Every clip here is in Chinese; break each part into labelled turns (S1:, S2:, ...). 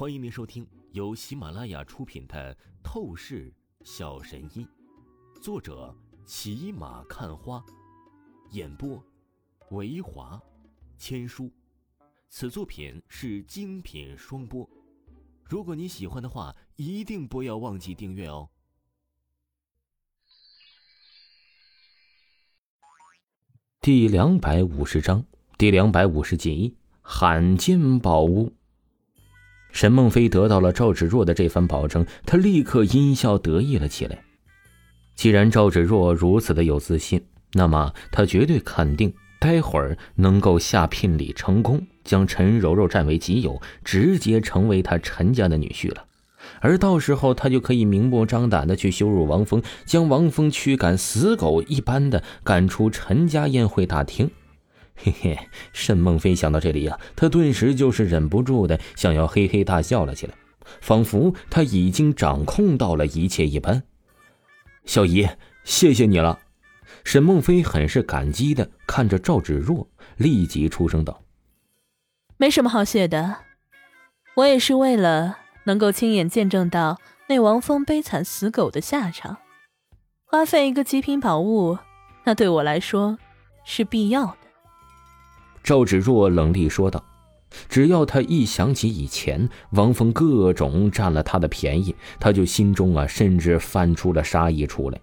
S1: 欢迎您收听由喜马拉雅出品的《透视小神医》，作者骑马看花，演播维华千书。此作品是精品双播。如果你喜欢的话，一定不要忘记订阅哦。第两百五十章，第两百五十集，罕见宝物。沈梦飞得到了赵芷若的这番保证，他立刻阴笑得意了起来。既然赵芷若如此的有自信，那么他绝对肯定，待会儿能够下聘礼成功，将陈柔柔占为己有，直接成为他陈家的女婿了。而到时候，他就可以明目张胆的去羞辱王峰，将王峰驱赶死狗一般的赶出陈家宴会大厅。嘿嘿，沈梦飞想到这里呀，他顿时就是忍不住的想要嘿嘿大笑了起来，仿佛他已经掌控到了一切一般。小姨，谢谢你了。沈梦飞很是感激的看着赵芷若，立即出声道：“
S2: 没什么好谢的，我也是为了能够亲眼见证到那王峰悲惨死狗的下场，花费一个极品宝物，那对我来说是必要的。”
S1: 赵芷若冷厉说道：“只要他一想起以前王峰各种占了他的便宜，他就心中啊，甚至泛出了杀意出来。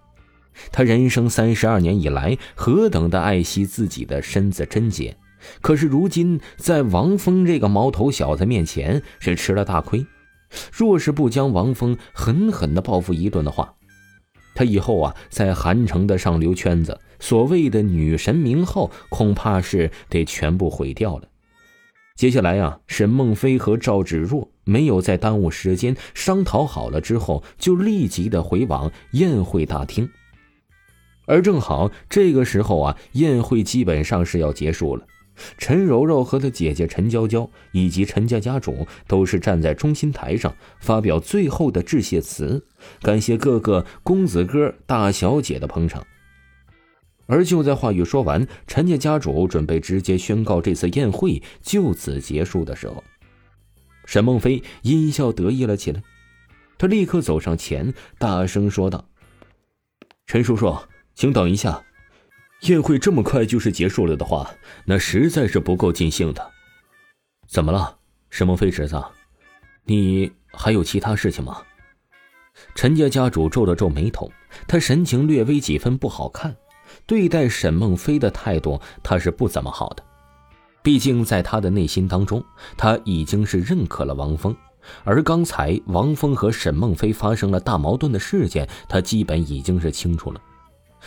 S1: 他人生三十二年以来，何等的爱惜自己的身子贞洁，可是如今在王峰这个毛头小子面前，是吃了大亏。若是不将王峰狠狠的报复一顿的话，他以后啊，在韩城的上流圈子，所谓的女神名号，恐怕是得全部毁掉了。接下来啊，沈梦飞和赵芷若没有再耽误时间，商讨好了之后，就立即的回往宴会大厅。而正好这个时候啊，宴会基本上是要结束了。陈柔柔和她姐姐陈娇娇以及陈家家主都是站在中心台上发表最后的致谢词，感谢各个公子哥、大小姐的捧场。而就在话语说完，陈家家主准备直接宣告这次宴会就此结束的时候，沈梦飞阴笑得意了起来。他立刻走上前，大声说道：“陈叔叔，请等一下。”宴会这么快就是结束了的话，那实在是不够尽兴的。怎么了，沈梦飞侄子？你还有其他事情吗？陈家家主皱了皱眉头，他神情略微几分不好看，对待沈梦飞的态度他是不怎么好的。毕竟在他的内心当中，他已经是认可了王峰，而刚才王峰和沈梦飞发生了大矛盾的事件，他基本已经是清楚了。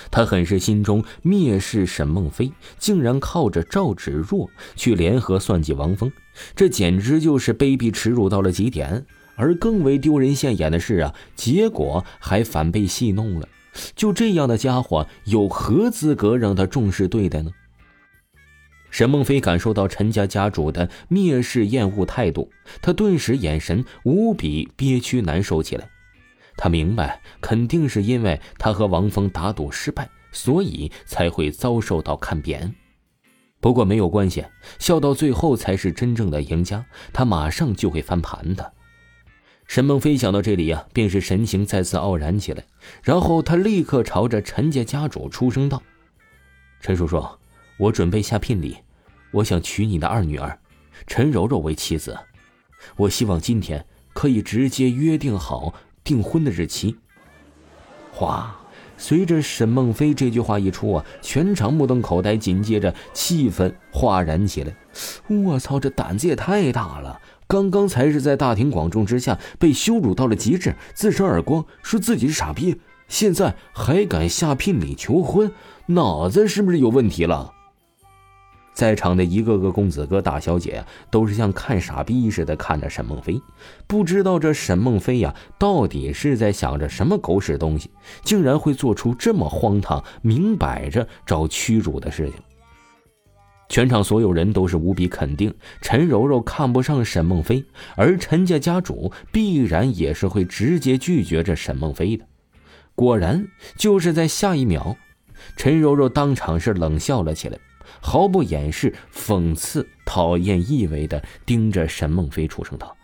S1: 他很是心中蔑视沈梦飞，竟然靠着赵芷若去联合算计王峰，这简直就是卑鄙耻辱到了极点。而更为丢人现眼的是啊，结果还反被戏弄了。就这样的家伙，有何资格让他重视对待呢？沈梦飞感受到陈家家主的蔑视厌恶态度，他顿时眼神无比憋屈难受起来。他明白，肯定是因为他和王峰打赌失败，所以才会遭受到看扁。不过没有关系，笑到最后才是真正的赢家。他马上就会翻盘的。沈梦飞想到这里呀，便是神情再次傲然起来。然后他立刻朝着陈家家主出声道：“陈叔叔，我准备下聘礼，我想娶你的二女儿陈柔柔为妻子。我希望今天可以直接约定好。”订婚的日期。哗！随着沈梦飞这句话一出啊，全场目瞪口呆，紧接着气氛哗然起来。我操，这胆子也太大了！刚刚才是在大庭广众之下被羞辱到了极致，自扇耳光，说自己是傻逼，现在还敢下聘礼求婚，脑子是不是有问题了？在场的一个个公子哥、大小姐呀，都是像看傻逼似的看着沈梦飞，不知道这沈梦飞呀，到底是在想着什么狗屎东西，竟然会做出这么荒唐、明摆着找屈辱的事情。全场所有人都是无比肯定，陈柔柔看不上沈梦飞，而陈家家主必然也是会直接拒绝这沈梦飞的。果然，就是在下一秒，陈柔柔当场是冷笑了起来。毫不掩饰讽刺、讨厌意味的盯着沈梦飞，出声道：“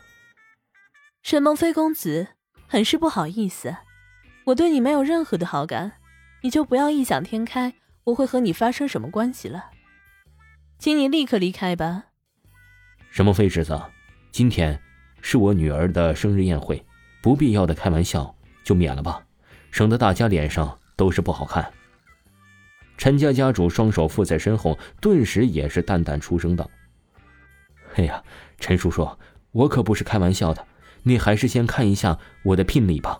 S2: 沈梦飞公子，很是不好意思，我对你没有任何的好感，你就不要异想天开，我会和你发生什么关系了。请你立刻离开吧。
S1: 沈梦飞侄子，今天是我女儿的生日宴会，不必要的开玩笑就免了吧，省得大家脸上都是不好看。陈家家主双手负在身后，顿时也是淡淡出声道：“哎呀，陈叔叔，我可不是开玩笑的，你还是先看一下我的聘礼吧。”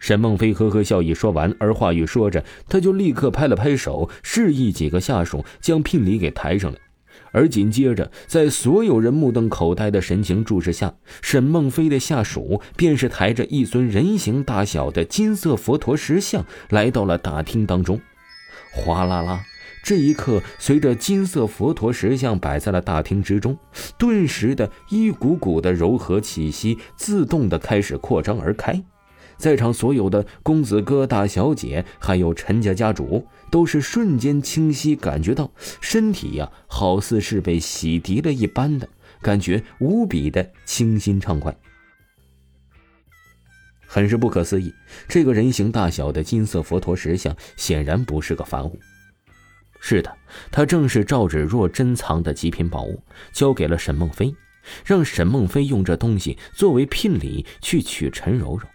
S1: 沈梦飞呵呵笑意说完，而话语说着，他就立刻拍了拍手，示意几个下属将聘礼给抬上来。而紧接着，在所有人目瞪口呆的神情注视下，沈梦飞的下属便是抬着一尊人形大小的金色佛陀石像来到了大厅当中。哗啦啦！这一刻，随着金色佛陀石像摆在了大厅之中，顿时的一股股的柔和气息自动的开始扩张而开。在场所有的公子哥、大小姐，还有陈家家主，都是瞬间清晰感觉到身体呀，好似是被洗涤了一般的感觉，无比的清新畅快。很是不可思议，这个人形大小的金色佛陀石像显然不是个凡物。是的，他正是赵芷若珍藏的极品宝物，交给了沈梦飞，让沈梦飞用这东西作为聘礼去娶陈柔柔。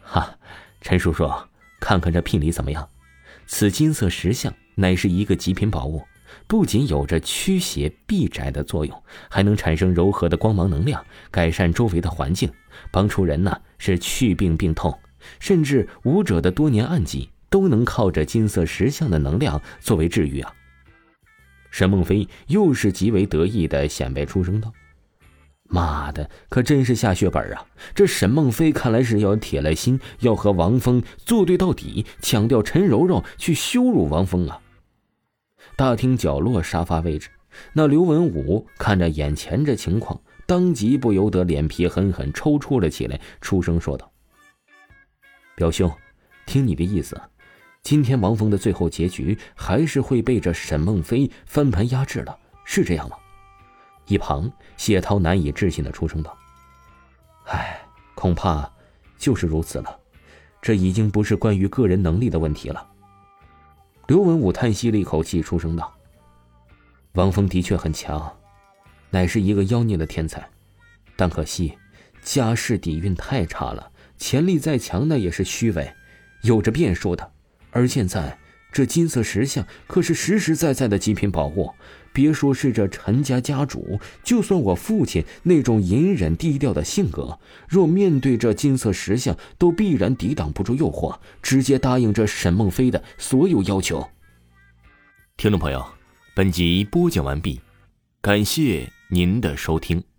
S1: 哈，陈叔叔，看看这聘礼怎么样？此金色石像乃是一个极品宝物。不仅有着驱邪避宅的作用，还能产生柔和的光芒能量，改善周围的环境，帮助人呢是去病病痛，甚至武者的多年暗疾都能靠着金色石像的能量作为治愈啊！沈梦飞又是极为得意的显摆出声道：“妈的，可真是下血本啊！这沈梦飞看来是要铁了心要和王峰作对到底，抢掉陈柔柔去羞辱王峰啊！”大厅角落沙发位置，那刘文武看着眼前这情况，当即不由得脸皮狠狠抽搐了起来，出声说道：“表兄，听你的意思，今天王峰的最后结局还是会被这沈梦飞翻盘压制了，是这样吗？”一旁谢涛难以置信的出声道：“唉，恐怕就是如此了，这已经不是关于个人能力的问题了。”刘文武叹息了一口气，出声道：“王峰的确很强，乃是一个妖孽的天才，但可惜家世底蕴太差了，潜力再强那也是虚伪，有着变数的。而现在这金色石像可是实实在在的极品宝物。”别说是这陈家家主，就算我父亲那种隐忍低调的性格，若面对这金色石像，都必然抵挡不住诱惑，直接答应这沈梦飞的所有要求。听众朋友，本集播讲完毕，感谢您的收听。